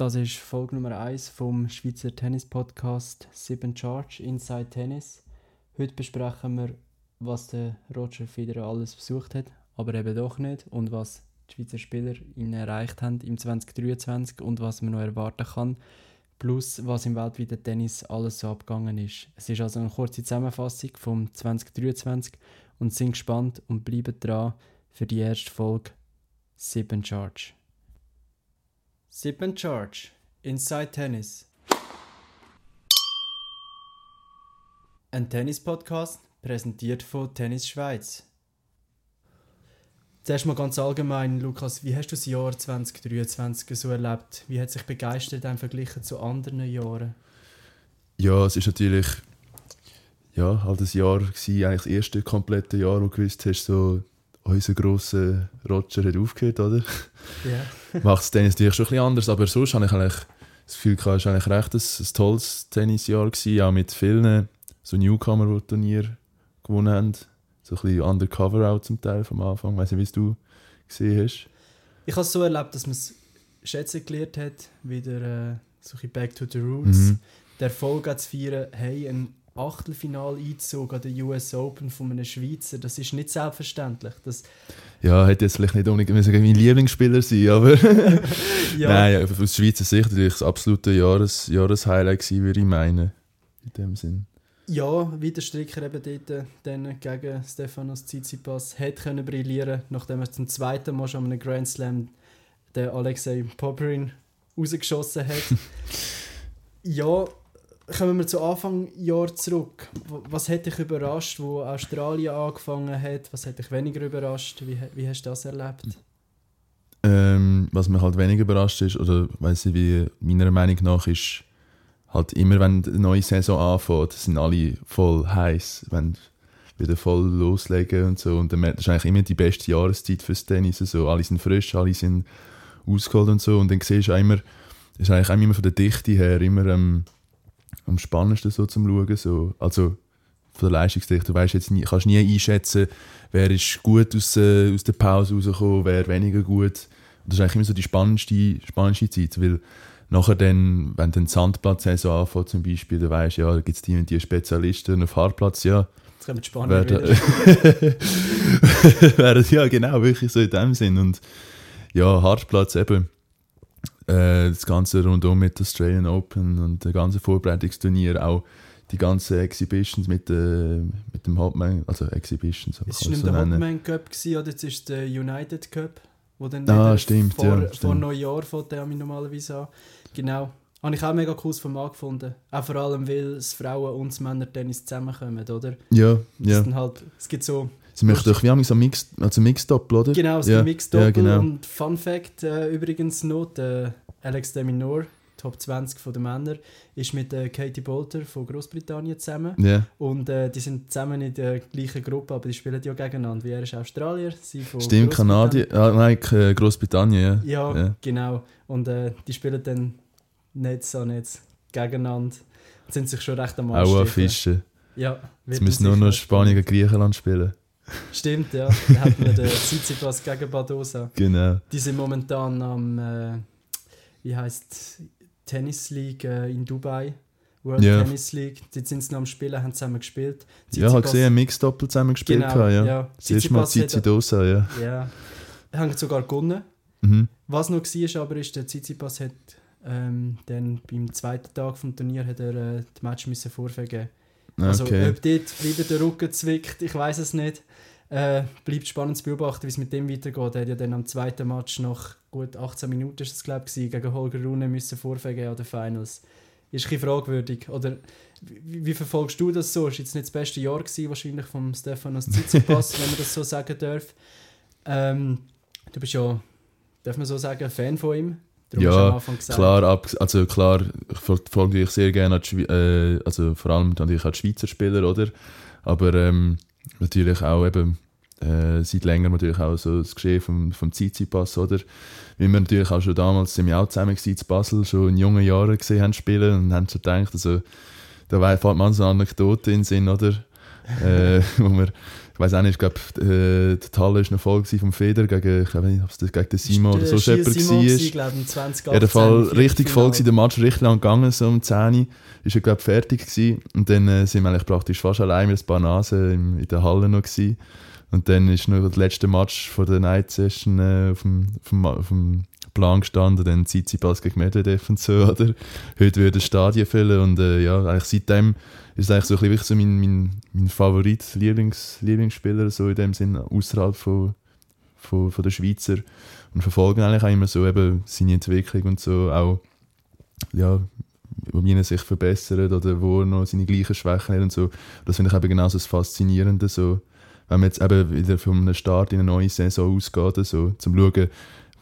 Das ist Folge Nummer 1 vom Schweizer Tennis Podcast 7 Charge Inside Tennis. Heute besprechen wir, was der Roger Federer alles besucht hat, aber eben doch nicht und was die Schweizer Spieler ihn erreicht haben im 2023 und was man noch erwarten kann, plus was im weltweiten Tennis alles so abgegangen ist. Es ist also eine kurze Zusammenfassung vom 2023 und sind gespannt und bleiben dran für die erste Folge 7 Charge. Sip and Charge Inside Tennis. Ein Tennis-Podcast präsentiert von Tennis Schweiz. Zuerst mal ganz allgemein, Lukas, wie hast du das Jahr 2023 so erlebt? Wie hat sich begeistert im Vergleich zu anderen Jahren? Ja, es ist natürlich ja, halt das Jahr gewesen, eigentlich das erste komplette Jahr, wo du gewusst hast, so unser grosser Roger hat aufgehört, oder? Ja. Macht das Tennis natürlich schon ein bisschen anders, aber sonst habe ich eigentlich das Gefühl, es war eigentlich recht ein, ein tolles Tennisjahr gewesen, auch mit vielen so Newcomer, die Turnier gewonnen haben. So ein bisschen undercover auch zum Teil vom Anfang. Ich weiß nicht, wie es du gesehen hast. Ich habe es so erlebt, dass man es schätzen gelernt hat, wieder äh, so ein bisschen back to the roots. Mhm. Der Erfolg zu feiern, hey, ein Achtelfinaleinzug an der US Open von einem Schweizer, das ist nicht selbstverständlich. Das, Ja, hätte jetzt vielleicht nicht unbedingt müssen mein Lieblingsspieler sein aber ja, nein, aus Schweizer Sicht natürlich das absolute Jahres Jahreshighlight gewesen, würde ich meinen. In dem Sinn. ja, wie der Stricker eben dort äh, dann gegen Stefanos Tsitsipas hätte können brillieren, nachdem er zum zweiten Mal schon an einem Grand Slam den Alexei Popperin rausgeschossen hat. ja, kommen wir zu Anfang Jahr zurück. Was hat dich überrascht, wo Australien angefangen hat? Was hat dich weniger überrascht? Wie, wie hast du das erlebt? Ähm, was mich halt weniger überrascht ist, oder weiß ich, wie meiner Meinung nach ist, halt immer, wenn eine neue Saison anfängt, sind alle voll heiß, wenn wieder voll loslegen und so. Und dann ist eigentlich immer die beste Jahreszeit fürs Tennis. So. Alle sind frisch, alle sind ausgeholt und so. Und dann siehst du auch immer, ist eigentlich auch immer von der Dichte her immer ähm, am spannendsten so zum Schauen. So. Also von der Leistungsdichte. Du weißt jetzt nie, kannst nie einschätzen, wer ist gut aus, äh, aus der Pause rausgekommen, wer weniger gut. Und das ist eigentlich immer so die spannendste, spannendste Zeit, weil nachher dann, wenn dann die Sandplatzsaison anfängt zum Beispiel, dann weisst du, ja, da gibt es die und die Spezialisten auf Hartplatz, ja, Jetzt kommen die Spanier wieder. ja genau, wirklich so in dem Sinn. Und ja, Hartplatz eben, äh, das ganze rundum mit der Australian Open und der ganze Vorbereitungsturnier, auch die ganzen Exhibitions mit, äh, mit dem Hauptmann, also Exhibitions, Es war nicht es der so nennen. Hotman Cup, gewesen, oder jetzt ist der United Cup, wo dann Ah, stimmt, vor, ja, vor. Neujahr fängt der mich normalerweise an. Genau. Habe ich auch mega cooles Format gefunden. Auch vor allem, weil das Frauen- und das Männertennis zusammenkommen, oder? Ja, Das ja. halt, es gibt so, Sie möchten doch, wie haben wir so Mix, also Mixed-Doppel, oder? genau, es ja. gibt Ja, genau. und Fun Fact äh, übrigens noch, der Alex de Minaur, Top 20 von den Männern, ist mit äh, Katie Bolter von Großbritannien zusammen. Ja, Und äh, die sind zusammen in der gleichen Gruppe, aber die spielen ja gegeneinander. Wie er ist Australier, sie von stimmt. Kanadier, ah, nein, K- Großbritannien, ja. Ja, Ja. genau. Und äh, die spielen dann nicht so nicht gegeneinander. Und sind sich schon recht am Auch an. Fischen. Ja, Jetzt müssen nur noch Spanien gegen Griechenland spielen. Stimmt, ja. Dann hat man den Tsitsipas gegen Badosa. Genau. Die sind momentan am, äh, wie heißt Tennis League äh, in Dubai. World Ja. Tennis League. Dort sind sie noch am Spielen, haben zusammen gespielt. Ja, ich habe Tsitsipas- gesehen, Mixed-Doppel zusammen gespielt. Genau, ja. ja. Das erste Mal Tsitsipas Tsitsidosa, ja. Ja. Hat sogar gewonnen. Mhm. Was noch war, aber ist, der Tsitsipas hat ähm, dann beim zweiten Tag vom Turnier hat er äh, die Match müssen vorvergeben. Also Okay. ob dort wieder der Rücken zwickt, ich weiß es nicht. Äh, bleibt spannend zu beobachten, wie es mit dem weitergeht. Er hat ja dann am zweiten Match nach gut 18 Minuten ist es, glaub, ich, gegen Holger Rune müssen vorvergeben an den Finals. Ist ein bisschen fragwürdig. Oder wie, wie verfolgst du das so? Ist jetzt nicht das beste Jahr gewesen, wahrscheinlich vom Stefanos Tsitsipas, wenn man das so sagen darf. Ähm, du bist ja, darf man so sagen, Fan von ihm. Darum Ja. Klar, ab, also klar, ich folge ich sehr gerne, an die äh, also vor allem natürlich auch die Schweizer Spieler, oder? Aber ähm, natürlich auch eben äh, seit längerem natürlich auch so das Geschehen vom, vom Tsitsipas, oder? Wie wir natürlich auch schon damals, sind wir auch zusammen gewesen, in Basel, schon in jungen Jahren gesehen haben spielen und haben schon gedacht, also da fällt man so eine Anekdote in den Sinn, oder? äh, wo wir weiß auch nicht, ich glaube, äh, die Halle war noch voll vom Feder gegen, ich weiß nicht, ob es gegen den Simon oder so jemand war. ich, 2018. In jedem Fall richtig voll gewesen, der Match richtig lang gegangen, so um 10 Uhr. Ist er, glaube ich, fertig gewesen. Und dann äh, sind wir eigentlich praktisch fast allein mit ein paar Nasen in der Halle noch gewesen. Und dann ist noch der letzte Match von der Night Session äh, auf, dem, auf, dem, auf dem Plan gestanden, dann Tsitsipas gegen Medvedev und so, oder? Heute würde das Stadion füllen und äh, ja, eigentlich seitdem ist eigentlich so ein bisschen so mein, mein, mein Favorit, Lieblings, Lieblingsspieler, so in dem Sinn, außerhalb von, von, von der Schweizer und verfolgen eigentlich auch immer so eben seine Entwicklung und so, auch ja, wie er sich verbessert oder wo er noch seine gleichen Schwächen hat und so. Das finde ich eben genauso das Faszinierende, so, wenn man jetzt eben wieder einem Start in eine neue Saison ausgeht, so, zum schauen,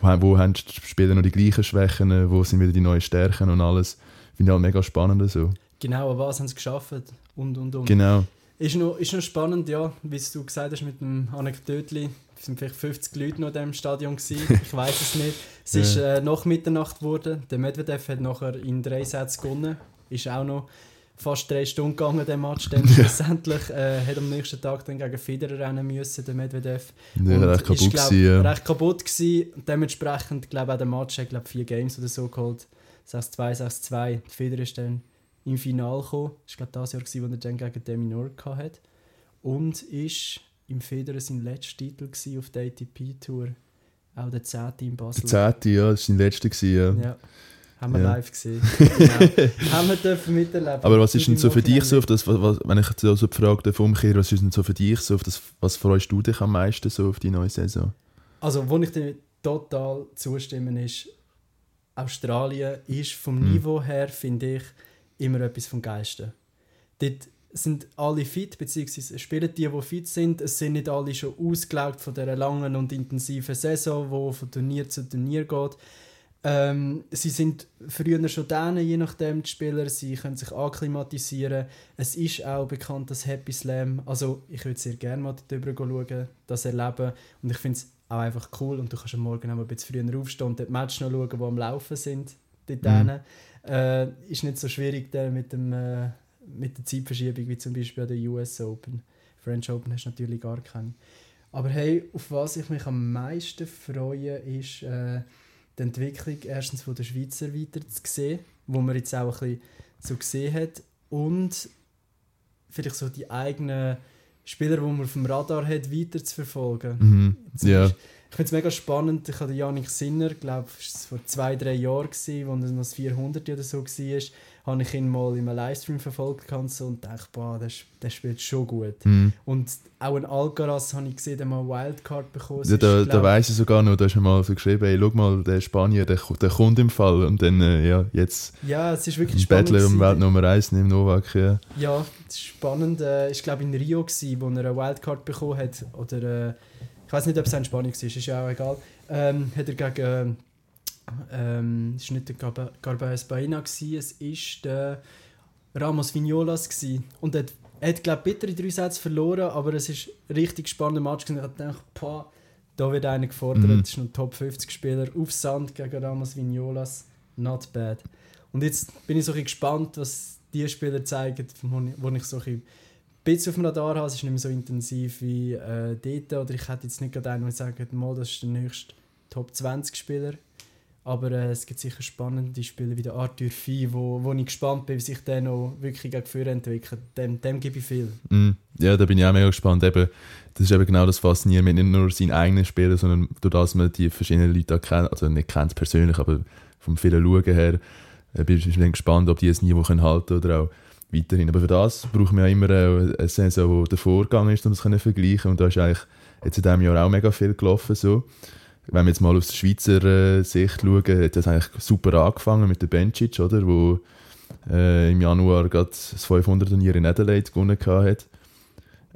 wo, wo haben die Spieler noch die gleichen Schwächen, wo sind wieder die neuen Stärken und alles. Finde ich halt mega spannend, so. Genau, aber was haben sie geschafft und und und. Genau. Ist noch, ist noch spannend, ja, wie du gesagt hast mit dem Anekdötli. Es sind vielleicht 50 Leute noch in diesem Stadion gewesen. Ich weiß es nicht. Es ist äh, nach Mitternacht geworden. Der Medvedev hat nachher in drei Sätzen gewonnen. Ist auch noch fast drei Stunden gegangen, der Match. Dann schlussendlich äh, hat am nächsten Tag dann gegen Federer rennen müssen, der Medvedev. Ja, Und recht ist, kaputt glaub, gewesen, ja. recht kaputt gewesen. Und dementsprechend, glaube auch der Match hat glaub, vier Games oder so geholt. 6-2, 6-2. Die Federer ist dann im Finale gekommen. Das war glaube das Jahr, gewesen, wo er dann gegen Demi Noor hatte. Und ist im Federer sein letzter Titel auf der ATP-Tour. Auch der 10. in Basel. Der 10. ja, das war sein letzter, gewesen, ja. Ja. Haben wir Ja. live gesehen. genau. Haben wir dürfen miterleben. Aber was ist denn so für dich so, auf das, was, wenn ich jetzt so die Frage darf umkehre, was ist denn so für dich so, auf das, was freust du dich am meisten so auf die neue Saison? Also, wo ich dir total zustimme, ist, Australien ist vom Mhm. Niveau her, finde ich, immer etwas vom Geilsten. Dort sind alle fit, beziehungsweise spielen die, die fit sind. Es sind nicht alle schon ausgelaugt von dieser langen und intensiven Saison, wo von Turnier zu Turnier geht. Ähm, sie sind früher schon da, je nachdem die Spieler, sie können sich akklimatisieren. Es ist auch bekannt, dass Happy Slam, also ich würde sehr gerne mal darüber schauen, das erleben und ich finde es auch einfach cool und du kannst am Morgen auch ein bisschen früher aufstehen und die Matches noch schauen, die am Laufen sind. Dort Mhm. äh, ist nicht so schwierig der mit, dem, äh, mit der Zeitverschiebung wie zum Beispiel an der US Open. French Open hast du natürlich gar keine. Aber hey, auf was ich mich am meisten freue, ist äh, die Entwicklung erstens von der Schweizer weiter zu sehen, wo man jetzt auch ein bisschen so gesehen hat und vielleicht so die eigenen Spieler, die man auf dem Radar hat, weiter zu verfolgen. Mhm. Zum Ja. Ich finde es mega spannend. Ich hatte Janik Sinner, glaube ich, vor zwei, drei Jahren, gewesen, wo er noch das 400 oder so war, habe ich ihn mal in einem Livestream verfolgt und dachte, boah, der, der spielt schon gut. Mhm. Und auch ein Alcaraz habe ich gesehen, der mal Wildcard bekommen. Es Ja, da, da weiss ich sogar noch, da hast du mal so geschrieben, ey, schau mal, der Spanier, der, der kommt im Fall. Und dann, äh, ja, jetzt Ja, es ist wirklich spannend. Battler um. Welt Nummer 1 neben Novak, ja. Ja, das ist spannend. Äh, ich glaube in Rio, gewesen, wo er eine Wildcard bekommen hat. Oder äh, ich weiß nicht, ob es in Spanien war, ist ja auch egal. Ähm, hat er gegen. Ähm, es war nicht der Garba- Garbaez Baena, gewesen, es war der Ramos Vignolas. Gewesen. Und er hat, hat glaube ich, bittere drei Sätze verloren, aber es ist ein richtig spannender Match. gewesen. Ich habe gedacht, boah, da wird einer gefordert. Mhm. Das ist ein Top 50-Spieler auf Sand gegen Ramos Vignolas. Not bad. Und jetzt bin ich so ein bisschen gespannt, was die Spieler zeigen, wo ich, wo ich so ein bisschen auf dem Radar habe. Es ist nicht mehr so intensiv wie äh, dort. Oder ich hätte jetzt nicht gerade einen, der sagt, mal, das ist der nächste Top 20-Spieler. Aber äh, es gibt sicher spannende Spieler wie der Arthur Fee, wo, wo ich gespannt bin, wie sich der noch wirklich gegen entwickelt. Dem, dem gebe ich viel. Mm, Ja, da bin ich auch mega gespannt. Eben, das ist eben genau das Faszinierende, nicht nur seinen eigenen Spieler, sondern durch das man die verschiedenen Leute kennt, also nicht kennt persönlich, aber vom vielen Schauen her, äh, bin ich gespannt, ob die Niveau können halten oder auch weiterhin. Aber für das brauchen wir ja immer eine Saison, die der Vorgang ist, um das zu vergleichen. Und da ist eigentlich jetzt in diesem Jahr auch mega viel gelaufen. So. Wenn wir jetzt mal aus der Schweizer äh, Sicht schauen, hat das eigentlich super angefangen mit der Bencic, oder? Wo äh, im Januar gerade das 500-Turnier in Adelaide gewonnen hat.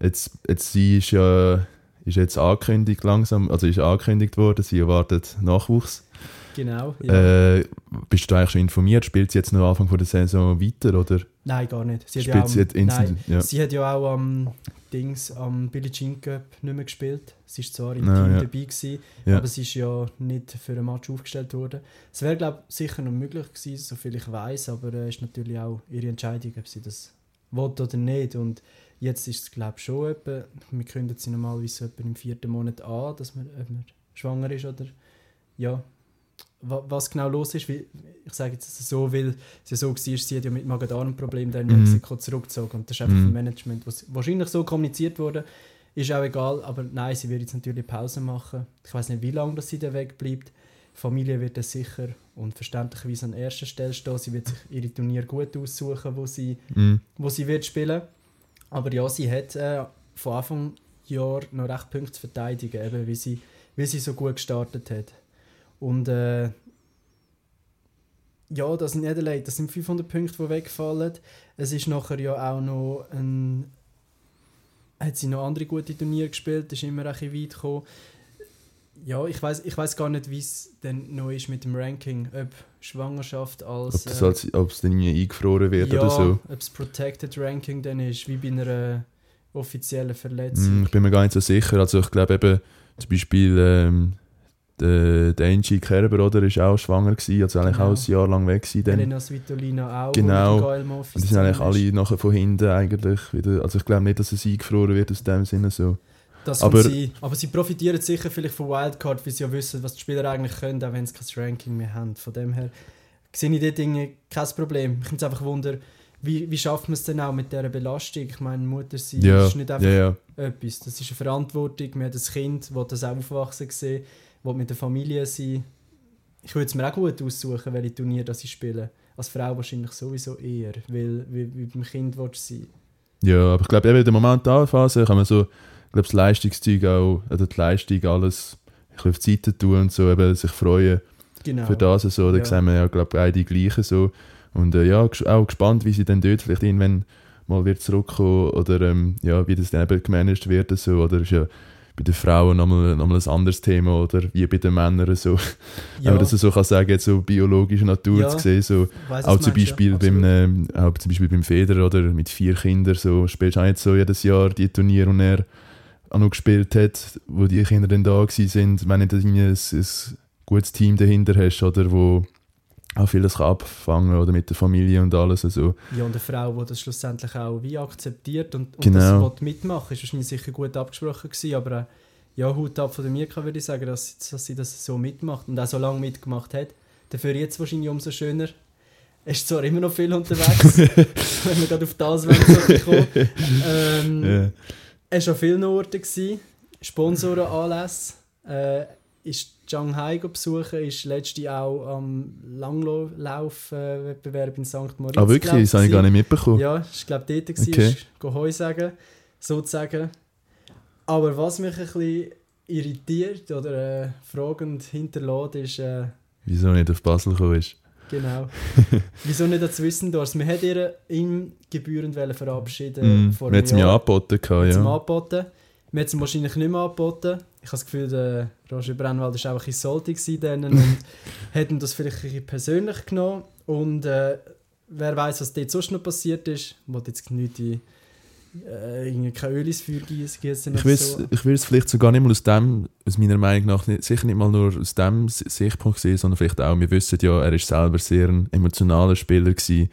Jetzt, jetzt sie ist ja ist jetzt angekündigt langsam, also ist angekündigt worden, sie erwartet Nachwuchs. Genau. Ja. Äh, bist du eigentlich schon informiert? Spielt sie jetzt noch Anfang von der Saison weiter oder nein, gar nicht. Sie hat, spielt ja, sie am, nein? Ja. sie hat ja auch am Dings, am Billie Jean Cup nicht mehr gespielt. Sie war zwar im Ah, Team ja. dabei, gewesen, aber sie ist ja nicht für ein Match aufgestellt worden. Es wäre, glaube ich, sicher noch möglich gewesen, soviel ich weiß, aber es äh, ist natürlich auch ihre Entscheidung, ob sie das will oder nicht. Und jetzt ist es, glaube ich, schon etwa, wir kündigen sie normalerweise so etwa im vierten Monat an, dass man, ob man schwanger ist oder ja, was genau los ist. Weil, ich sage jetzt so, weil ja so war, sie hat ja mit Magen-Darm-Problemen dann in Mhm. Mexiko zurückgezogen und das ist einfach Mhm. vom Management, was wahrscheinlich so kommuniziert wurde, ist auch egal, aber nein, sie wird jetzt natürlich Pause machen. Ich weiß nicht, wie lange dass sie da wegbleibt. Die Familie wird dann sicher und verständlicherweise an erster Stelle stehen. Sie wird sich ihre Turnier gut aussuchen, wo sie, Mhm. wo sie wird spielen. Aber ja, sie hat äh, von Anfang Jahr noch recht Punkte zu verteidigen, eben weil sie, weil sie so gut gestartet hat. Und äh, ja, das sind nicht allein, das sind 500 Punkte, die wegfallen. Es ist nachher ja auch noch ein hat sie noch andere gute Turniere gespielt, ist immer ein bisschen weit gekommen. Ja, ich weiß ich weiß gar nicht, wie es denn noch ist mit dem Ranking, ob Schwangerschaft als Ob, das äh, als, ob es dann irgendwie eingefroren wird ja, oder so. ob es Protected Ranking dann ist, wie bei einer offiziellen Verletzung. Mm, Ich bin mir gar nicht so sicher. Also ich glaube eben, zum Beispiel ähm, der, der Angie Kerber, oder, ist auch schwanger gewesen, also eigentlich Genau. auch ein Jahr lang weg gewesen. Dann. Elena Svitolina auch, Genau. Und die sind eigentlich alle nachher von hinten eigentlich wieder, also ich glaube nicht, dass es eingefroren wird aus dem Sinne so. Das Aber- sie, aber sie profitieren sicher vielleicht von Wildcard, weil sie ja wissen, was die Spieler eigentlich können, auch wenn sie kein Ranking mehr haben. Von dem her sehe ich dort irgendwie kein Problem. Ich finde es einfach wunder, wie, wie schafft man es denn auch mit dieser Belastung? Ich meine, Mutter sein Ja, ist nicht einfach ja, ja. etwas. Das ist eine Verantwortung. Man hat ein Kind, will das auch aufwachsen sehen, will mit der Familie sein. Ich würde es mir auch gut aussuchen, welche Turnier das ich spiele. Als Frau wahrscheinlich sowieso eher, weil, weil, weil beim Kind willst du sein. Ja, aber ich glaube eben in der Momentalphase kann man so, ich glaube das Leistungszeug auch, oder die Leistung alles ein bisschen auf die Seite tun und so eben sich freuen Genau. für das und so. Da Ja. sehen wir ja, glaube beide gleichen so. Und äh, ja, auch gespannt, wie sie dann dort vielleicht irgendwann mal wird zurückkommen oder ähm, ja, wie das dann eben gemanagt wird so. Oder ist ja bei den Frauen nochmal, nochmal ein anderes Thema oder wie bei den Männern so. Wenn man das so kann sagen, jetzt so biologische Natur Ja. zu sehen, so. Weiss, Auch zum meinst, Beispiel, ja, beim, ähm, auch zum Beispiel beim Federer oder mit vier Kindern so spielst du auch nicht so jedes Jahr die Turniere, und er auch noch gespielt hat, wo die Kinder dann da gewesen sind, wenn du ein, ein gutes Team dahinter hast oder wo auch vieles abfangen oder mit der Familie und alles also Ja, und eine Frau, die das schlussendlich auch wie akzeptiert und, und Genau. das mitmachen, ist wahrscheinlich sicher gut abgesprochen gewesen, aber äh, ja, Hut ab von der Mirka würde ich sagen, dass, dass sie das so mitmacht und auch so lange mitgemacht hat. Dafür jetzt wahrscheinlich umso schöner. Er ist zwar immer noch viel unterwegs, wenn wir gerade auf das kommen. Ähm, ja. Er war an vielen Orten, Sponsorenanlässe. Äh, ist Shanghai besuchen, ist letzte auch am Langlauf-Wettbewerb in St. Moritz. Ah wirklich, glaub das habe ich gar nicht mitbekommen. Ja, ich glaube dort war, Okay. Heu sagen, sozusagen. Aber was mich ein bisschen irritiert oder äh, fragend hinterlässt, ist, äh, Wieso nicht auf Basel gekommen ist. genau, wieso nicht als Wissendorf? Wir hätten ihm gebührend verabschieden Mm, vor wir einem haben es mir Jahr. angeboten, gehabt, ja. angeboten. Wir haben es wahrscheinlich nicht mehr angeboten. Ich habe das Gefühl, der Roger Brennwald war auch ein bisschen salty gewesen dann und hat ihm das vielleicht ein persönlich genommen. Und äh, wer weiß, was dort sonst noch passiert ist. Ich will jetzt nicht in, äh, irgendwie kein Öl ins Feuer gießen Ich will so. es ich vielleicht sogar nicht mal aus dem, aus meiner Meinung nach, nicht, sicher nicht mal nur aus dem Sichtpunkt sehen, sondern vielleicht auch, wir wissen ja, er ist selber sehr ein emotionaler Spieler gewesen.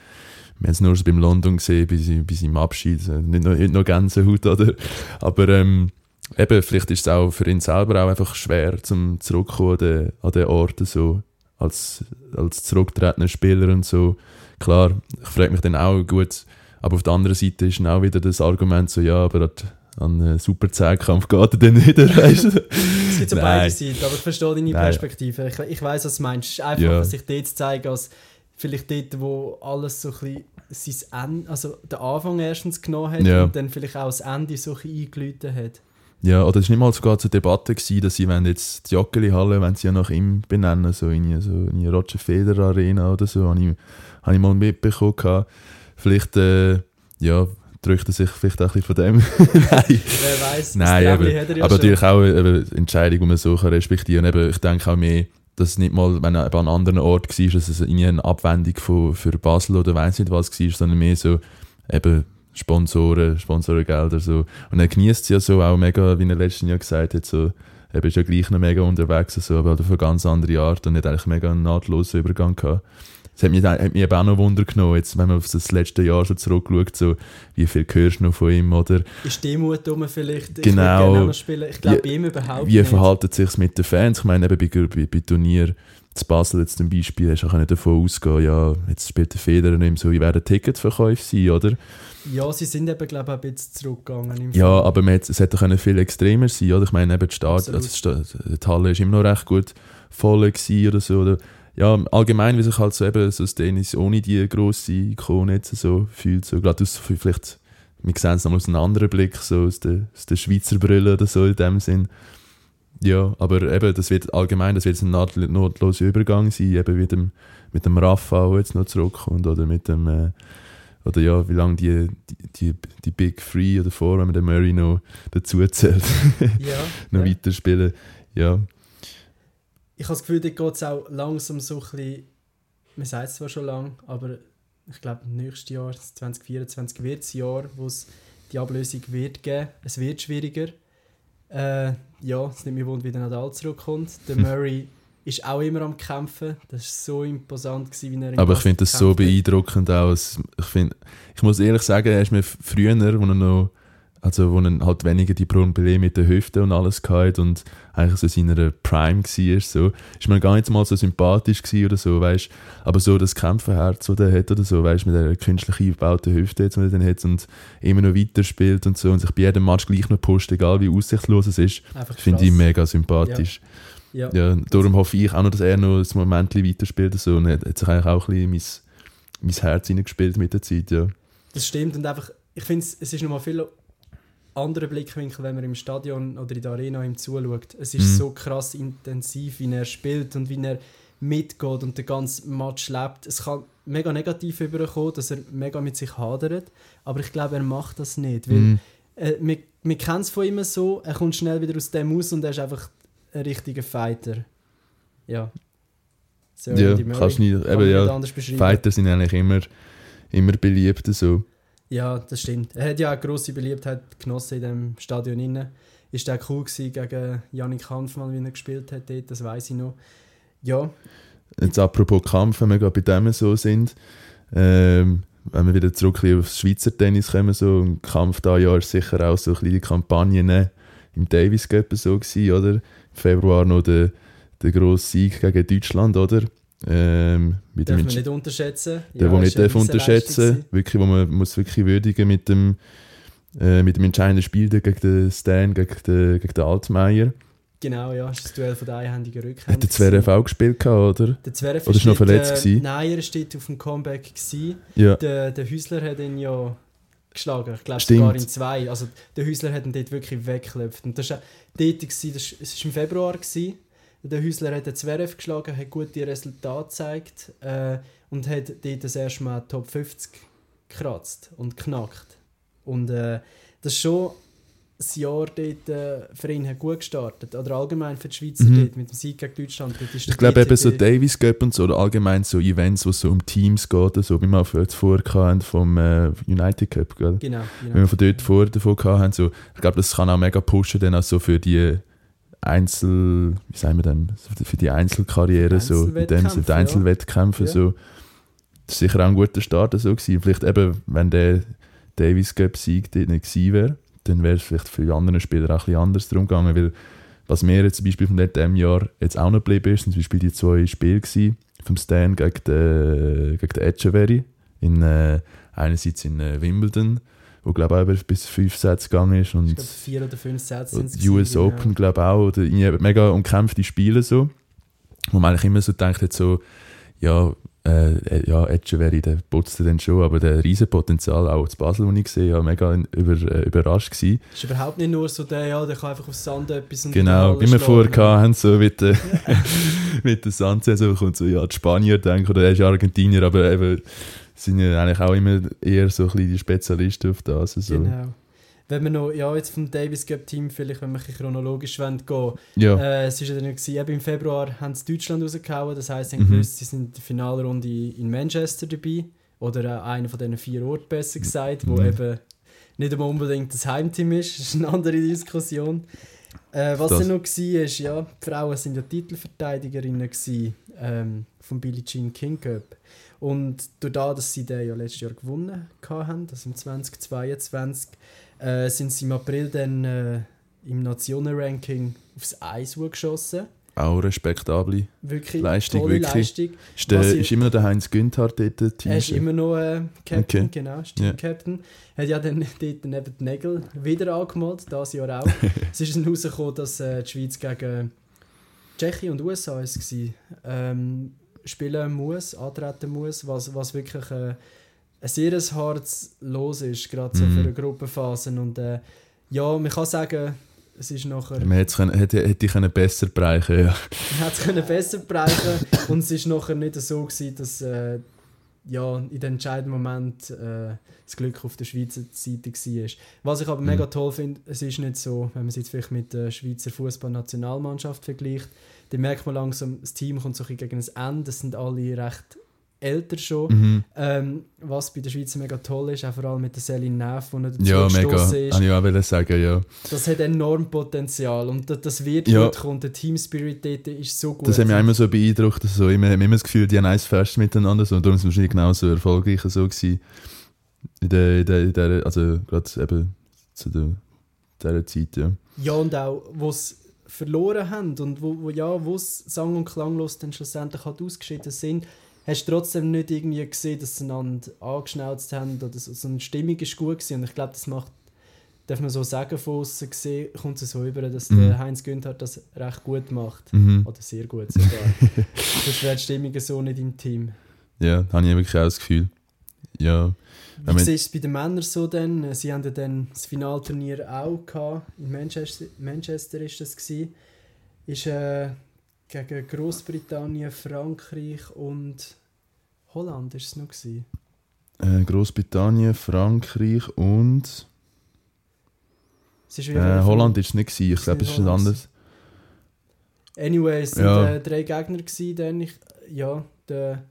Wir haben es nur so beim London gesehen, bei, sein- bei seinem Abschied, äh, nicht nur, nicht nur Gänsehaut, oder? Aber ähm, eben, vielleicht ist es auch für ihn selber auch einfach schwer, zum zurückkommen an den, an den Orten, so, als, als zurücktretender Spieler und so. Klar, ich frage mich dann auch, gut, aber auf der anderen Seite ist dann auch wieder das Argument so, ja, aber an, einen super Zehnkampf geht er dann wieder, weißt du? Es gibt so beide Seiten, aber ich verstehe deine Nein. Perspektive. Ich, ich weiß, was du meinst. Es ist einfach, Ja. dass ich dort zeige, als vielleicht dort, wo alles so ein bisschen sein Ende, also den Anfang erstens genommen hat Ja. und dann vielleicht auch das Ende so ein bisschen eingeläutet hat. Ja, oder es war nicht mal sogar zur Debatte, gewesen, dass sie wollen jetzt die Joggeli-Halle, wenn sie ja nach ihm benennen, so in so in die Roger Federer Arena oder so, habe ich, habe ich mal mitbekommen. gehabt. Vielleicht, äh, ja, drückt er sich vielleicht auch ein bisschen von dem. Nein. Wer weiß, Nein, aber, er ja aber natürlich auch eine Entscheidung, die man so kann respektieren kann. Ich denke auch mehr, dass nicht mal, wenn er an einem anderen Ort war, dass es eine Abwendung von, für Basel oder weiss nicht was war, sondern mehr so eben Sponsoren, Sponsorengelder so. Und er genießt es ja so auch mega, wie er letzten Jahr gesagt hat, so, er ist ja gleich noch mega unterwegs, so, aber halt auf eine ganz andere Art und hat eigentlich mega einen nahtlosen Übergang gehabt. Das hat mich, hat mich eben auch noch Wunder genommen, jetzt, wenn man auf das letzte Jahr schon zurückschaut, so, wie viel hörst du noch von ihm, oder? Ist Demut um vielleicht? Ich Genau. spielen. Ich glaube, ihm überhaupt Wie nicht. verhalten sich mit den Fans? Ich meine, eben bei, bei, bei Turnier zu Basel jetzt zum Beispiel, hast du auch davon ausgehen, ja, jetzt spielt der Federer nicht mehr so, wie werden Ticketverkäufe sein, oder? Ja, sie sind eben, glaube ich, ein bisschen zurückgegangen. Ja, Fall. aber man hat, es hätte können viel extremer sein, oder? Ich meine, eben die, Start, also die, Halle ist immer noch recht gut voll gewesen oder so, oder? Ja, allgemein, wie sich halt so eben so das Tennis ohne die grosse Ikone jetzt so fühlt, so gerade aus, vielleicht, wir sehen es nochmal aus einem anderen Blick, so aus der, aus der Schweizer Brille oder so in dem Sinn. Ja, aber eben, das wird allgemein, das wird jetzt ein notloser Übergang sein, eben mit dem, mit dem Rafa, der jetzt noch zurückkommt, oder mit dem, äh, oder ja, wie lange die, die, die, die Big Three oder Four, wenn man den Murray noch dazu zählt, ja, noch ja. weiterspielen. Ja, Ich habe das Gefühl, da geht es auch langsam so ein bisschen, man sagt es zwar schon lang, aber ich glaube, nächstes Jahr, 2024, wird das Jahr, wo es die Ablösung wird geben. Es wird schwieriger. Äh, ja, es nimmt mich wunder, wie der Nadal zurückkommt. Der Murray ist auch immer am Kämpfen. Das war so imposant, gewesen, wie er aber ich finde das so beeindruckend auch. Ich, find, ich muss ehrlich sagen, er ist mir früher, wo er noch, also wo er halt weniger die Probleme mit den Hüften und alles hatte und eigentlich so in seiner Prime war, so, ist mir gar nicht mal so sympathisch gewesen oder so, weißt aber so das Kämpferherz, das er hat oder so, weißt mit der künstlich eingebauten Hüfte, jetzt, die er dann hat und immer noch weiterspielt und so und sich bei jedem Match gleich noch pusht, egal wie aussichtslos es ist, finde ich mega sympathisch. Ja. Ja, darum hoffe ich auch noch, dass er noch ein Moment weiterspielt und so. Und er hat sich eigentlich auch ein bisschen mein, mein Herz hineingespielt mit der Zeit, ja. Das stimmt und einfach, ich finde es ist nochmal viel anderer Blickwinkel, wenn man im Stadion oder in der Arena ihm zuschaut. Es ist Mhm. so krass intensiv, wie er spielt und wie er mitgeht und den ganzen Match lebt. Es kann mega negativ überkommen, dass er mega mit sich hadert, aber ich glaube, er macht das nicht, weil Mhm. äh, wir, wir kennen es von ihm so, er kommt schnell wieder aus dem raus und er ist einfach ein richtiger Fighter. Ja. So, Ja, kannst nicht, Kann eben ja, nicht anders beschreiben. Fighter sind eigentlich immer, immer beliebt. So. Ja, das stimmt. Er hat ja auch grosse Beliebtheit genossen in dem Stadion inne. Ist auch cool gewesen gegen Yannick Hanfmann, wie er gespielt hat dort, das weiß ich noch. Ja, Jetzt apropos Kampf, wenn wir gerade bei dem so sind, ähm, wenn wir wieder zurück aufs Schweizer Tennis kommen, so ein Kampf da Jahr ist sicher auch so ein bisschen die Kampagne ne, im Davis Cup so gewesen, oder? Im Februar noch der, der grosse Sieg gegen Deutschland, oder? Ähm, mit darf man nicht unterschätzen. der, ja, wo man nicht darf unterschätzen wirklich, wo man muss wirklich würdigen mit dem, äh, mit dem entscheidenden Spiel gegen den Stan, gegen den, gegen den Altmaier. Genau, ja, ist das Duell von der einhändigen Rückhand. Hat der Zverev auch gespielt, oder? Der Zverev Oder ist noch verletzt Äh, gewesen? nein, er dort auf dem Comeback. Gewesen. Ja. Der, der Hüsler hat ihn ja geschlagen. Ich glaube sogar in zwei. Also der Hüsler hat ihn dort wirklich weggeklopft. Und das war dort, gewesen, das war- es war im Februar. Gewesen. Der Hüsler hat den Zverev geschlagen, hat gute Resultate gezeigt äh, und hat dort das erste Mal Top 50 gekratzt und knackt. Und äh, das ist schon das Jahr dort äh, für ihn hat gut gestartet. Oder allgemein für die Schweizer Mhm. dort, mit dem Sieg gegen Deutschland. Ich glaube eben so Davis Cup und so, oder allgemein so Events, wo es so um Teams geht, so wie wir jetzt vorher hatten vom äh, United Cup, gell? Genau, Wenn genau. wir von dort vor davon hatten, so, ich glaube, das kann auch mega pushen, dann auch so für die Einzel, wie sagen wir denn, für die Einzelkarriere, so, in dem Sinne, die Einzelwettkämpfe, ja. So. Das ist sicher auch ein guter Start so gewesen. Vielleicht eben, wenn der Davis Cup Sieg dort nicht gewesen wäre, dann wäre es vielleicht für die anderen Spieler auch ein bisschen anders darum gegangen, weil was mir jetzt zum Beispiel von diesem Jahr jetzt auch noch geblieben ist, sind zum Beispiel die zwei Spiele gewesen, vom Stan gegen den, gegen den Echeverry, in, äh, einerseits in äh, Wimbledon, wo glaube ich auch bis fünf Sätze gegangen ist und Ich glaube, vier oder fünf Sätze sind es. US gewesen, Open, glaube ich auch, oder mega umkämpfte Spiele so, wo man eigentlich immer so denkt, hat so, ja, äh, äh, ja, Echeverry, der putzt dann schon, aber der Riesenpotenzial auch zu Basel, wo ich gesehen habe, mega über, äh, überrascht gewesen. Ist überhaupt nicht nur so der, ja, der kann einfach auf Sand etwas und Genau, den wie wir vorher hatten, so mit der, mit der Sandsaison kommt so, ja, die Spanier denken, oder er ist Argentinier, aber eben, sind ja eigentlich auch immer eher so ein bisschen die Spezialisten auf das. So. Genau. Wenn wir noch, ja, jetzt vom Davis Cup Team, vielleicht, wenn wir ein chronologisch wollen, gehen Ja, Äh, es war ja dann gewesen, eben im Februar haben sie Deutschland rausgehauen, das heisst, Mhm. gewusst, sie sind in der Finalrunde in Manchester dabei. Oder äh, einer von diesen vier Orten, besser gesagt, wo Mhm. eben nicht einmal unbedingt das Heimteam ist. Das ist eine andere Diskussion. Äh, was Das- dann noch war, ist, ja, die Frauen sind ja Titelverteidigerinnen gewesen, ähm, vom Billie Jean King Cup. Und durch das, dass sie den ja letztes Jahr gewonnen haben, also im 2022, äh, sind sie im April dann äh, im Nationenranking aufs Eis geschossen. Auch respektable. Wirklich Leistung, tolle wirklich. Leistung. Ist, der, ist immer noch der Heinz Günther dort der Er ist Team? immer noch äh, Captain, Okay. genau, ist. Team-Captain. Hat ja dann dort neben die Nägel wieder angemalt, dieses Jahr auch. es ist dann rausgekommen, dass äh, die Schweiz gegen Tschechien und USA gewesen, ähm, spielen muss, antreten muss, was, was wirklich äh, ein sehr hartes Los ist, gerade so Mhm. für eine Gruppenphase. Und äh, ja, man kann sagen, es ist nachher... Man können- hätte, hätte ich können besser bereichen ja. Man hätte es können besser bereichen und es ist nachher nicht so gewesen, dass äh, ja, in dem entscheidenden Moment äh, das Glück auf der Schweizer Seite war. Was ich aber Mhm. mega toll finde, es ist nicht so, wenn man es jetzt vielleicht mit der Schweizer Fußballnationalmannschaft vergleicht, dann merkt man langsam, das Team kommt so ein bisschen gegen das Ende, es sind alle recht älter schon. Mhm. Ähm, was bei der Schweiz mega toll ist, auch vor allem mit der Celine Neff, die dazu Ja, mega. ist, ich auch wollen sagen, ja. das hat enorm Potenzial und das, das wird Ja. gut kommen. Der Team Spirit dort ist so gut. Das hat mich immer so beeindruckt. So, immer, immer das Gefühl, die haben eins fest miteinander. So, und darum sind wir wahrscheinlich genauso erfolgreich so gewesen. In der, in der, in der, also gerade eben zu der, dieser Zeit, ja. Ja, und auch, wo sie verloren haben und wo, wo ja, wo sie sang- und klanglos dann schlussendlich halt ausgeschieden sind, hast du trotzdem nicht irgendwie gesehen, dass sie einander angeschnauzt haben oder so, so eine Stimmung ist gut gewesen. und ich glaube, das macht, darf man so sagen, von außen gesehen, kommt es so über, dass Mhm. der Heinz Günther das recht gut macht. Mhm. Oder sehr gut sogar. Sonst wäre die Stimmung so nicht im Team. Ja, da habe ich wirklich auch das Gefühl. Ja. Wie man- siehst du es bei den Männern so denn? Sie haben ja dann das Finalturnier auch gehabt. In Manchester, Manchester ist das gewesen. Ist äh, gegen Großbritannien, Frankreich und Holland ist es noch gewesen. Äh, Großbritannien, Frankreich und Es ist äh, Holland ist es nicht gewesen. Ich glaube, es ist anderes. Anyway, es Ja. äh, drei Gegner gewesen, dann ich, ja, der,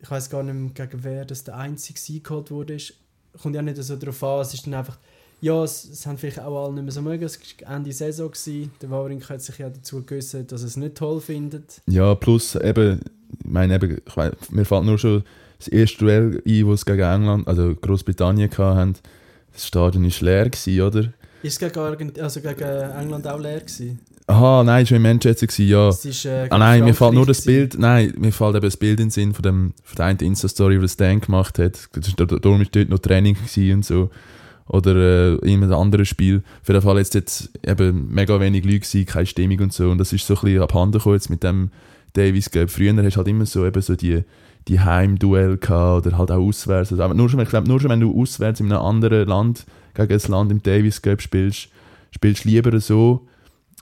ich weiß gar nicht mehr gegen wer das der einzige Sieg geholt wurde. Kommt ja nicht so darauf an, es ist dann einfach, ja, es, es haben vielleicht auch alle nicht mehr so mögen, es war Ende Saison, gewesen. der Wawrinka hat sich ja dazu geäußert, dass er es nicht toll findet. Ja, plus eben, ich meine, eben, ich weiss, mir fällt nur schon das erste Duell ein, das sie gegen England, also Großbritannien hatten. Das Stadion war leer, gewesen, oder? Ist es gegen, Argent also gegen England auch leer gewesen? Aha, nein, schon in Manchester gewesen, ja. Es ist, äh, Ah nein, mir fällt nur das Bild, nein, mir fällt eben das Bild in den Sinn von, dem, von der einen Insta-Story, die Stan gemacht hat. Das darum war dort noch Training und so. Oder äh, irgendein anderes Spiel. Auf jeden Fall jetzt, jetzt eben mega wenig Leute gewesen, keine Stimmung und so. Und das ist so ein bisschen abhanden gekommen jetzt mit dem Davis Cup. Früher hast du halt immer so, eben so die, die Heimduell gehabt oder halt auch auswärts. Also, aber nur schon, ich glaube, nur schon, wenn du auswärts in einem anderen Land gegen ein Land im Davis Cup spielst, spielst du lieber so,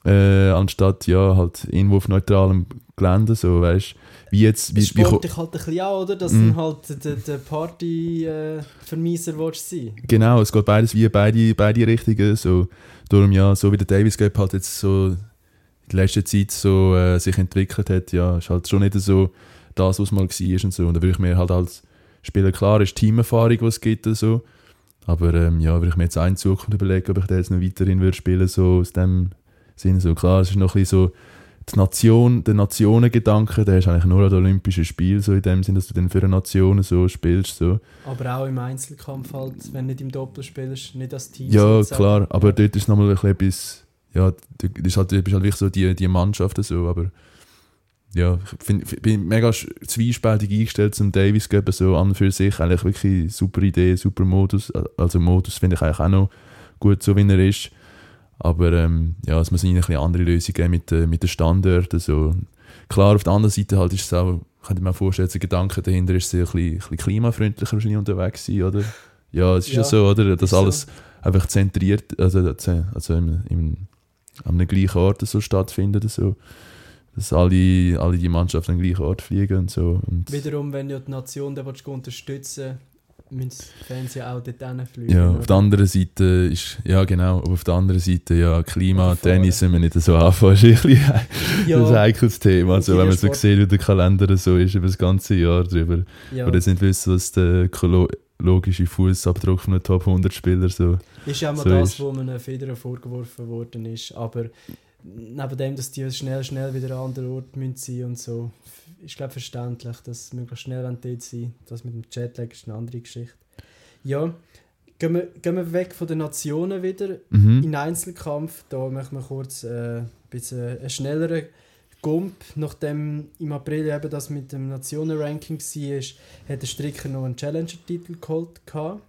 äh, anstatt ja halt irgendwo auf neutralem Gelände so weißt wie jetzt wie, wie, spornt dich halt ein bisschen an, oder? Dass Mhm. du halt der, der Party-Vermieser willst sein genau es geht beides wie beide beide Richtungen so darum ja so wie der Davis Cup halt jetzt so in der letzten Zeit so äh, sich entwickelt hat ja ist halt schon nicht so das was mal war und so und da würde ich mir halt als Spieler klar ist Teamerfahrung was es gibt und so aber ähm, ja würde ich mir jetzt auch in Zukunft überlegen ob ich da jetzt noch weiterhin würde spielen so aus dem Sinn so klar es ist noch ein bisschen so die Nation, der Nationengedanke, der ist eigentlich nur an den Olympischen Spielen, so in dem Sinn, dass du dann für eine Nation so spielst. So. Aber auch im Einzelkampf halt, wenn du nicht im Doppel spielst, nicht als Team. Ja, klar, aber dort ist nochmal ein bisschen etwas, ja, du bist halt, bist halt wirklich so die, die Mannschaft und so, aber ja, ich find, bin mega zwiespältig eingestellt zum Davis Cup, so an und für sich, eigentlich wirklich super Idee, super Modus, also Modus finde ich eigentlich auch noch gut, so wie er ist, aber ähm, ja, es muss eine andere Lösung geben mit, äh, mit den Standorten, so. Klar, auf der anderen Seite halt ist es auch, kann ich mir vorstellen, der Gedanke dahinter ist, sie ein bisschen, ein bisschen klimafreundlicher wahrscheinlich unterwegs sein, oder? Ja, es ist ja, Ja, so, oder? Dass ist so. alles einfach zentriert, also, also im, im, an einem gleichen Ort so stattfindet, so. dass alle, alle die Mannschaften an den gleichen Ort fliegen und so. Und Wiederum, wenn du die Nation dann unterstützen willst, müssen die Fans ja auch dort fliegen. ja, oder? auf der anderen Seite ist, ja genau, aber auf der anderen Seite, ja, Klima. Tennis sind wir nicht so anfangen, ist ein bisschen ein ja, heikles Thema, also, wenn man so Sport. sieht, wie der Kalender so ist, über das ganze Jahr drüber. ja. Oder jetzt nicht wissen, was der Kolo logische Fußabdruck von einem Top 100 Spieler. So. Ist ja immer So das, ist- wo man Federer vorgeworfen worden ist. Aber neben dem, dass die schnell, schnell wieder an anderen Ort müssen sein und so, ist glaube verständlich, dass sie möglichst schnell dort sein Das mit dem Jetlag ist eine andere Geschichte. Ja, gehen wir, gehen wir weg von den Nationen wieder Mhm. in den Einzelkampf. Da möchten wir kurz äh, ein bisschen einen schnelleren Gump. Nachdem im April eben das mit dem Nationenranking war, hat der Stricker noch einen Challenger-Titel geholt. gehabt.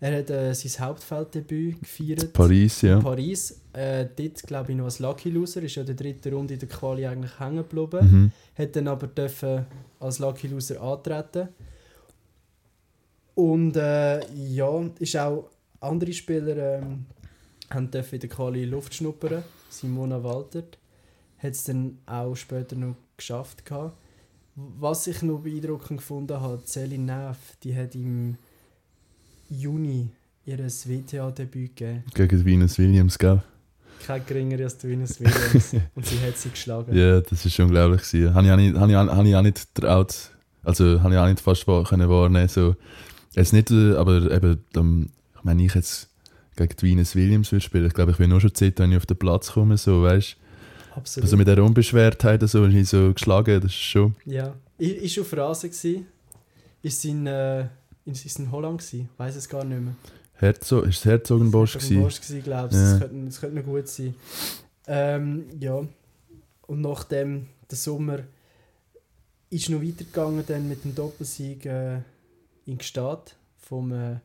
Er hat äh, sein Hauptfelddebüt gefeiert. Paris, ja. In Paris. Äh, dort, glaube ich, noch als Lucky Loser. Ist ja der dritte Runde in der Quali eigentlich hängen geblieben. Mhm. Hat dann aber dürfen als Lucky Loser antreten. Und äh, ja, ist auch andere Spieler ähm, haben dürfen in der Quali Luft schnuppern. Simona Waltert hat es dann auch später noch geschafft gehabt. Was ich noch beeindruckend gefunden habe, Celine Neff, die hat im Juni ihr WTA-Debüt gegeben. Gegen Venus Williams, gell? Kein geringer als Venus Williams. Und sie hat sie geschlagen. Ja, das ist unglaublich. Habe ich auch nicht, habe ich, auch- habe ich auch nicht traut, also habe ich auch nicht fast können wahrnehmen so Jetzt nicht, aber eben, ähm, ich meine, ich jetzt gegen die Venus Williams will spielen, ich glaube, ich will nur schon Zeit, wenn ich auf den Platz komme, so, weißt Absolut. Also mit der Unbeschwertheit, so, ich so geschlagen, das ist schon... Ja. I- Ist auf Rasen gsi. Ist in äh, ist in Holland gsi. Weiß es gar nicht mehr. Herzog, ist es Herzogenbosch gewesen? Bosch gsi, glaube ich. Ja. Das könnte, das könnte noch gut sein. Ähm, ja. Und nachdem der Sommer ist noch weitergegangen dann mit dem Doppelsieg äh, in Gstaad vom äh,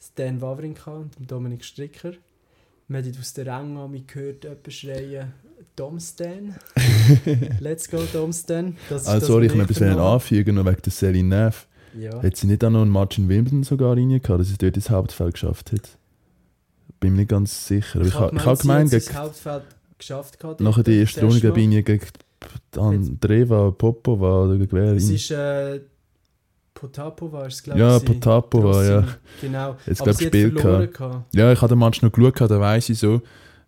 Stan Wawrinka und dem Dominik Stricker. Man hat aus der Ränge gehört, jemand schreien «Dom Stan». «Let's go, Dom Stan». Das ist Ah, das, sorry, ich muss etwas vernommen habe. anfügen, wegen der Celine Neff. Ja. Hat sie nicht auch noch einen Match in Wimbledon sogar reingehabt, dass sie dort ins Hauptfeld geschafft hat? Bin mir nicht ganz sicher. Aber ich, ha- ich habe gemeint, sie hat gegen, Hauptfeld geschafft gehabt. nachher die erste Runde bin ich gegen Andreva, Popova oder gegen wer? Es ist äh, Potapova, ist es glaube Ja, ich. Potapova, ja. Genau. Jetzt Aber glaub sie hat verloren gehabt. Ja, ich habe den Match noch geschaut, da weiss ich so.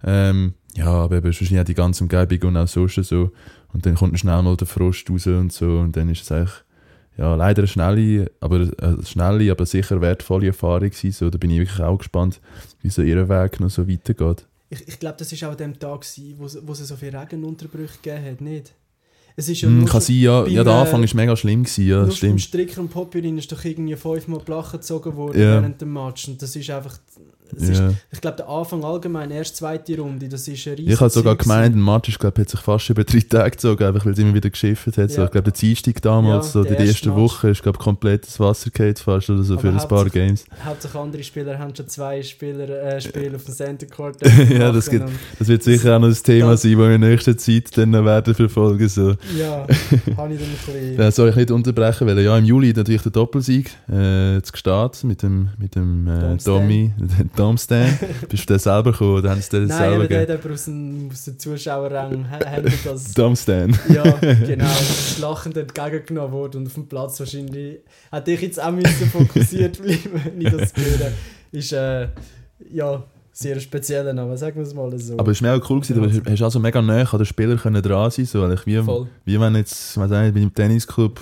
Ähm, ja, aber eben, wahrscheinlich auch die ganze Umgebung und auch sonst so. Und dann kommt schnell mal der Frost raus und so. Und dann ist es eigentlich, ja, leider eine schnelle, aber, äh, schnelle, aber sicher wertvolle Erfahrung gewesen. So, da bin ich wirklich auch gespannt, wie so ihr Weg noch so weitergeht. Ich, ich glaube, das war auch an dem Tag, gewesen, wo, wo es so viele Regenunterbrüche gegeben hat, nicht? Es ist ja nur kann sein, ja. Ja, der Anfang war mega schlimm, gewesen, ja, nur stimmt. Stricker und Populin ist doch irgendwie fünfmal die Lache gezogen worden Ja. während dem Match. Und das ist einfach... Es ist, ich glaube, der Anfang allgemein, erst zweite Runde, das ist ein riesen Ich habe sogar gemeint, ein ist, glaub, hat sich fast über drei Tage gezogen, einfach weil es immer wieder geschifft hat. So, Ja. ich glaube, der Dienstag damals, Ja, so der die erste Match. Woche, ist glaub, komplett das Wasser gehalten fast oder so Aber für ein paar Games. Hauptsächlich andere Spieler haben schon zwei Spieler, äh, Spiele auf dem Center Court. Ja, das gibt- Das wird sicher auch noch das Thema Das- sein, das wir in der nächsten Zeit dann werden verfolgen. So. Ja, habe ich dann ein bisschen... Ja, soll ich nicht unterbrechen, weil ja im Juli natürlich der Doppelsieg äh, zu Gstaad mit dem, mit dem äh. Tommy, Tom Stan. Bist du den selber gekommen oder haben sie den Nein, selber aber der hat aus, dem, aus haben wir das... Tom Stan. ja, genau, das lachend entgegengenommen worden und auf dem Platz wahrscheinlich... Hätte ich jetzt auch müssen fokussiert bleiben, wenn ich das höre. Ist, äh, ja, sehr spezieller Name, sagen wir es mal so. Aber es war mega cool, gewesen, du hast- also mega nah an den Spieler können dran sein so, eigentlich wie, Voll. wie wenn jetzt, ich auch nicht, bei einem Tennisclub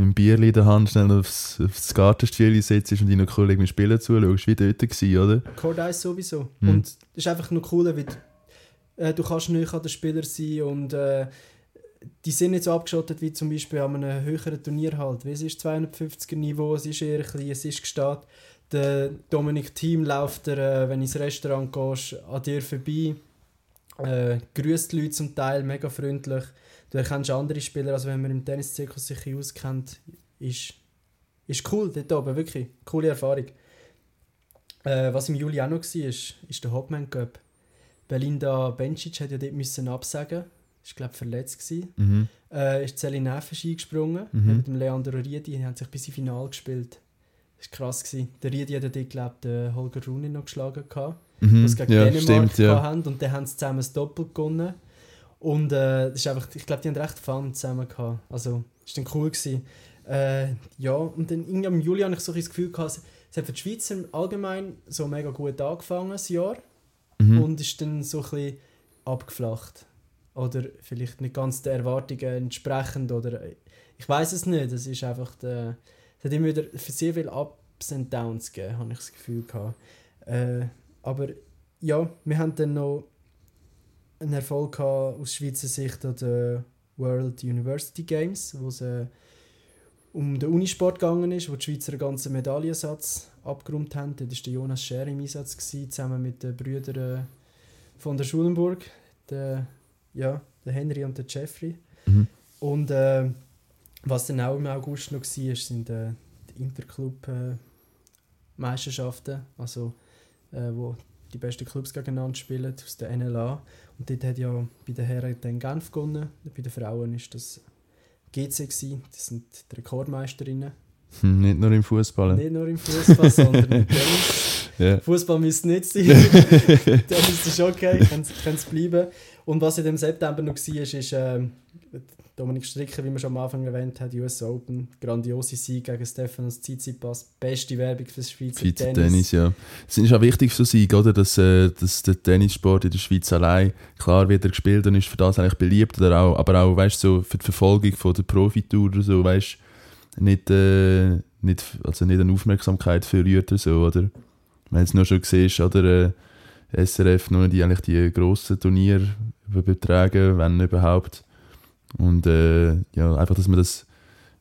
mit einem Bierli in der Hand schnell aufs, aufs Gartenstühle sitzt und deinen Kollegen spielen zuschaust, wie dort gewesen, oder? Ice sowieso. Mhm. Und es ist einfach noch cooler, weil äh, du kannst näher an den Spieler sein und äh, die sind nicht so abgeschottet wie zum Beispiel an einem höheren Turnier halt. Es ist 250er Niveau, es ist eher klein, es ist gestatt. Der Dominik Team läuft dir, äh, wenn du ins Restaurant gehst, an dir vorbei. Äh, grüßt die Leute zum Teil, mega freundlich. Du erkennst andere Spieler, also wenn man im Tenniszirkus sich auskennt, ist, ist cool dort oben, wirklich. Coole Erfahrung. Äh, was im Juli auch noch war, ist, ist der Hopman Cup. Belinda Bencic hat ja dort müssen absagen. Ist glaube verletzt gewesen. Mhm. Äh, ist Celine Neves eingesprungen Mhm. mit dem Leandro Riedi. Die haben sich bis ins Finale gespielt. Das war krass. Gewesen. Der Riedi hat ja dort, glaube den Holger Rune noch geschlagen. Gehabt, Mhm. was gegen Ja, Dänemark stimmt, ja. haben. Und dann haben sie zusammen das Doppel gewonnen. Und äh, das ist einfach, ich glaube, die haben recht Fun zusammen gehabt. Also, war dann cool. Gewesen. Äh, ja, und dann irgendwie im Juli habe ich so ein das Gefühl gehabt, es- hat für die Schweizer allgemein so mega gut angefangen, das Jahr. Mhm. Und ist dann so ein bisschen abgeflacht. Oder vielleicht nicht ganz den Erwartungen entsprechend. Oder ich weiß es nicht. Es ist einfach der, es hat immer wieder für sehr viel Up Ups and Downs gegeben, habe ich das Gefühl gehabt. Äh, aber ja, wir haben dann noch einen Erfolg gehabt aus Schweizer Sicht an den World University Games, wo es äh, um den Unisport gegangen ist, wo die Schweizer einen ganzen Medaillensatz abgeräumt haben. Dort war der Jonas Scher im Einsatz, gewesen, zusammen mit den Brüdern äh, von der Schulenburg, der, ja, der Henry und der Jeffrey. Mhm. Und äh, was dann auch im August noch war, sind äh, die Interclub-Meisterschaften, also äh, wo die besten Clubs gegeneinander spielen aus der NLA. Und dort hat ja bei den Herren dann Genf gewonnen, bei den Frauen ist das GC. Das sind die Rekordmeisterinnen. Hm, nicht nur im Fußball. Nicht nur im Fußball, sondern im Tennis. Ja. Fußball müsste nicht sein. Tennis ist okay, kann es bleiben. Und was in dem September noch war, ist, ist ähm, Dominik Stricker, wie wir schon am Anfang erwähnt haben, US Open, grandiose Sieg gegen Stefanos Tsitsipas, beste Werbung fürs Schweizer Schweizer Tennis. Tennis, ja. Es ist auch wichtig für Sieg, oder? Dass, äh, dass der Tennissport in der Schweiz allein klar wird er gespielt und ist für das eigentlich beliebt, oder auch, aber auch, weißt so für die Verfolgung von der Profitour oder so, weißt nicht, äh, nicht, also nicht eine Aufmerksamkeit verliert oder so, oder? Wenn es nur schon siehst, oder? Äh, SRF nur die eigentlich die grossen Turniere übertragen, wenn überhaupt. Und äh, ja, einfach, dass man das,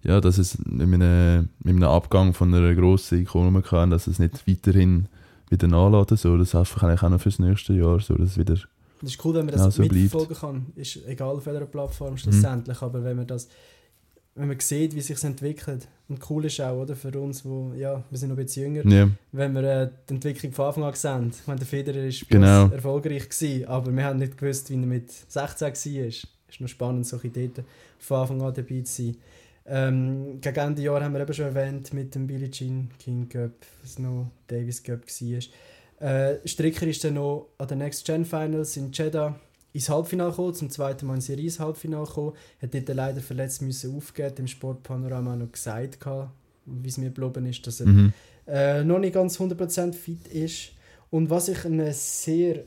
ja, dass es mit einem, mit einem Abgang von einer grossen Ikone kann, dass es nicht weiterhin wieder nachladen so. Das hoffe ich eigentlich auch noch fürs nächste Jahr, so, dass es wieder Das ist cool, wenn man das Ja, so mitverfolgen kann. Ist egal auf welcher Plattform schlussendlich, aber wenn man das wenn man sieht, wie sich entwickelt und cool ist auch, oder, für uns, wo, ja, wir sind noch ein bisschen jünger, ja, wenn wir äh, die Entwicklung von Anfang an sehen. Ich meine, der Federer ist Genau. erfolgreich gewesen, aber wir haben nicht gewusst, wie er mit 16 war. Es ist noch spannend, solche dort von Anfang an dabei zu sein. Ähm, gegen Ende Jahr haben wir eben schon erwähnt mit dem Billie Jean King Cup, was noch Davis Cup war. Äh, Stricker ist dann noch an den Next Gen Finals in Jeddah ins Halbfinale gekommen, zum zweiten Mal in Serie ins Halbfinale gekommen. Hat dort leider verletzt müssen aufgeben, im Sportpanorama noch gesagt, gehabt, wie es mir geblieben ist, dass er mhm. äh, noch nicht ganz 100% fit ist. Und was ich einen sehr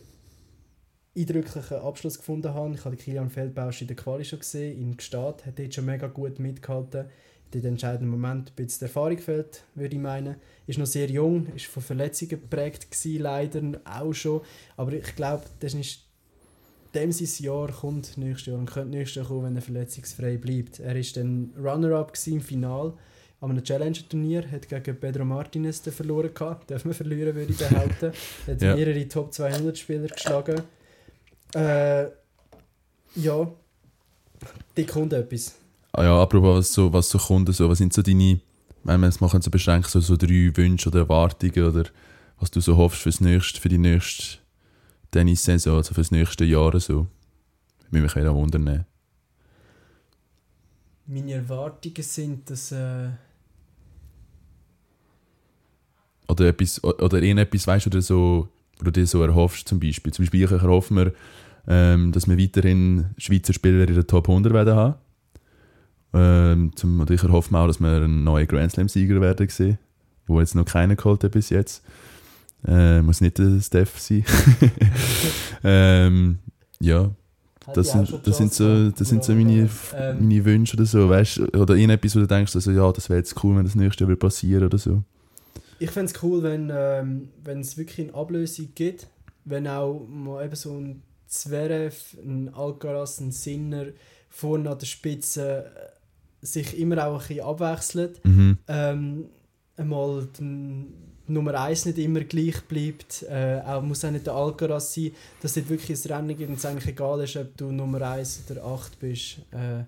eindrücklichen Abschluss gefunden habe, ich habe Kilian Feldbausch in der Quali schon gesehen, in Gstaad, hat dort schon mega gut mitgehalten. In den entscheidenden Moment ein bisschen Erfahrung fehlt, würde ich meinen. Ist noch sehr jung, ist von Verletzungen geprägt gewesen, leider auch schon. Aber ich glaube, das ist dem sein Jahr kommt nächstes Jahr und könnte nächstes Jahr kommen, wenn er verletzungsfrei bleibt. Er ist dann Runner-up im Final an einem Challenger-Turnier, hat gegen Pedro Martinez verloren gehabt. Darf man verlieren, würde ich behaupten. hat Ja. mehrere Top 200-Spieler geschlagen. Äh, ja, die kommt etwas. Ah ja, apropos, was so, was so kommt, so, was sind so deine, wenn wir es machen, so beschränkt, so, so drei Wünsche oder Erwartungen oder was du so hoffst fürs nächste, für die nächste Tennissaison, also fürs nächste Jahr so. Würde mich wieder wundern. Meine Erwartungen sind, dass äh, Oder etwas, oder irgendetwas, weißt du, oder so, wo du dir so erhoffst, zum Beispiel. Zum Beispiel, ich erhoffe mir, ähm, dass wir weiterhin Schweizer Spieler in der Top 100 werden haben. Ähm, zum, oder ich erhoffe mir auch, dass wir einen neuen Grand Slam-Sieger werden sehen, wo jetzt noch keiner geholt hat bis jetzt. Äh, muss nicht der Steph sein. ähm, ja, das sind, das sind so, das sind so meine. Ähm, meine Wünsche oder so, weißt? Oder irgendetwas, wo du denkst, also, ja, das wäre jetzt cool, wenn das nächste würde passieren oder so. Ich fände es cool, wenn ähm, es wirklich eine Ablösung gibt, wenn auch mal eben so ein Zverev, ein Alcaraz, ein Sinner vorne an der Spitze äh, sich immer auch ein bisschen abwechselt. Mhm. Ähm, einmal die Nummer 1 nicht immer gleich bleibt, äh, auch muss auch nicht der Alcaraz sein, dass dort wirklich ein Rennen gibt und es eigentlich egal ist, ob du Nummer 1 oder 8 bist. Äh,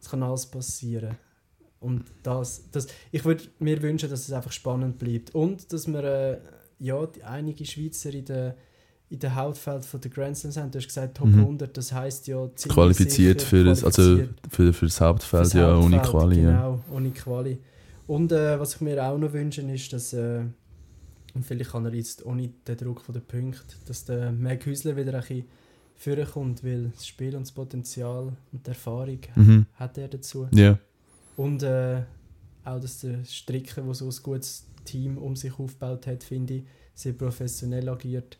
es kann alles passieren. Und das, das, ich würde mir wünschen, dass es einfach spannend bleibt. Und dass wir äh, ja, einige Schweizer in der, in der Hautfeld von der Grand Slams haben. Du hast gesagt Top Mhm. 100, das heisst ja ziemlich Qualifiziert sicher für das, also für, für das Hauptfeld, fürs ja, ohne Hauptfeld, Quali. Ja. Genau, ohne Quali. Und äh, was ich mir auch noch wünsche, ist, dass, äh, und vielleicht kann er jetzt ohne den Druck von den Punkten, dass der Meg Hüsler wieder ein bisschen vorkommt, weil das Spiel und das Potenzial und die Erfahrung Mhm. hat er dazu. Ja, Und äh, auch, dass der Stricker, der so ein gutes Team um sich aufgebaut hat, finde ich, sehr professionell agiert,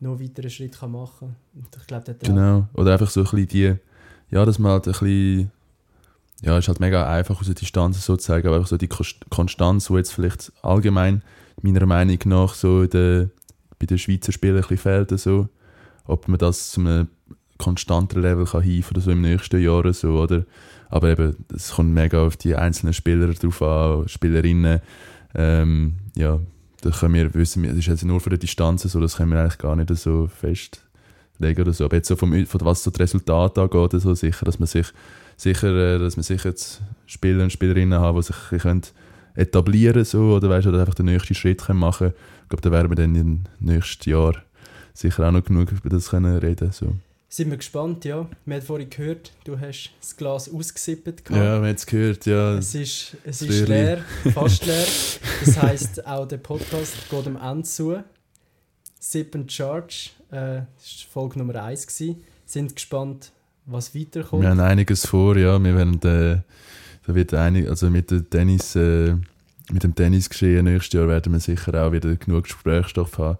noch weiteren Schritt kann machen Und ich glaube, der genau. Oder einfach so ein bisschen die, ja, dass man halt ein bisschen, ja, ist halt mega einfach aus der Distanz so zu zeigen, aber einfach so die Konstanz, die jetzt vielleicht allgemein meiner Meinung nach so der, bei den Schweizer Spielern ein fehlt, so. ob man das zu einem konstanteren Level kann hieven oder so im nächsten Jahr so, oder? Aber eben, es kommt mega auf die einzelnen Spieler drauf an, Spielerinnen. Ähm, ja, da können wir wissen, das ist jetzt nur von der Distanz so, das können wir eigentlich gar nicht so festlegen oder so. Aber jetzt so vom, von was so das Resultat angeht, so sicher, dass man sich sicher, äh, dass wir sicher jetzt Spieler und Spielerinnen haben, die sich können etablieren so, oder weißt, oder einfach den nächsten Schritt können machen können. Ich glaube, da werden wir dann im nächsten Jahr sicher auch noch genug über das können reden so. Sind wir gespannt, ja. Wir haben vorhin gehört, du hast das Glas ausgesippt. Ja, wir haben es gehört, ja. Es ist, es ist leer, fast leer. Das heisst, auch der Podcast geht am Ende zu. Sip and Charge, äh, das war Folge Nummer 1. Gewesen. Sind gespannt, was weiterkommt. Wir haben einiges vor, ja. Wir werden, äh, da wird einig, also mit dem Tennis, äh, mit dem Tennisgeschehen nächstes Jahr werden wir sicher auch wieder genug Gesprächsstoff haben.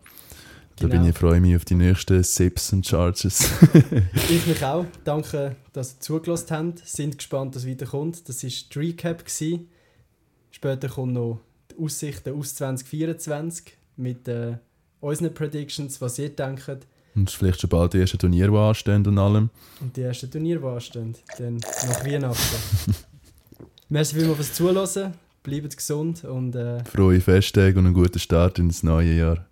Da genau. bin ich, freue mich auf die nächsten Sips und Charges. ich mich auch. Danke, dass ihr zugelassen habt. Sind gespannt, was weiterkommt. Das war die Recap. Gewesen. Später kommt noch die Aussichten aus 2024 mit äh, unseren Predictions, was ihr denkt. Und vielleicht schon bald die ersten Turniere, die anstehen und allem. Und die ersten Turniere, die anstehen. Dann nach Weihnachten. Merci vielmals fürs Zuhören. Bleibt gesund und... Äh, Frohe Festtage und einen guten Start ins neue Jahr.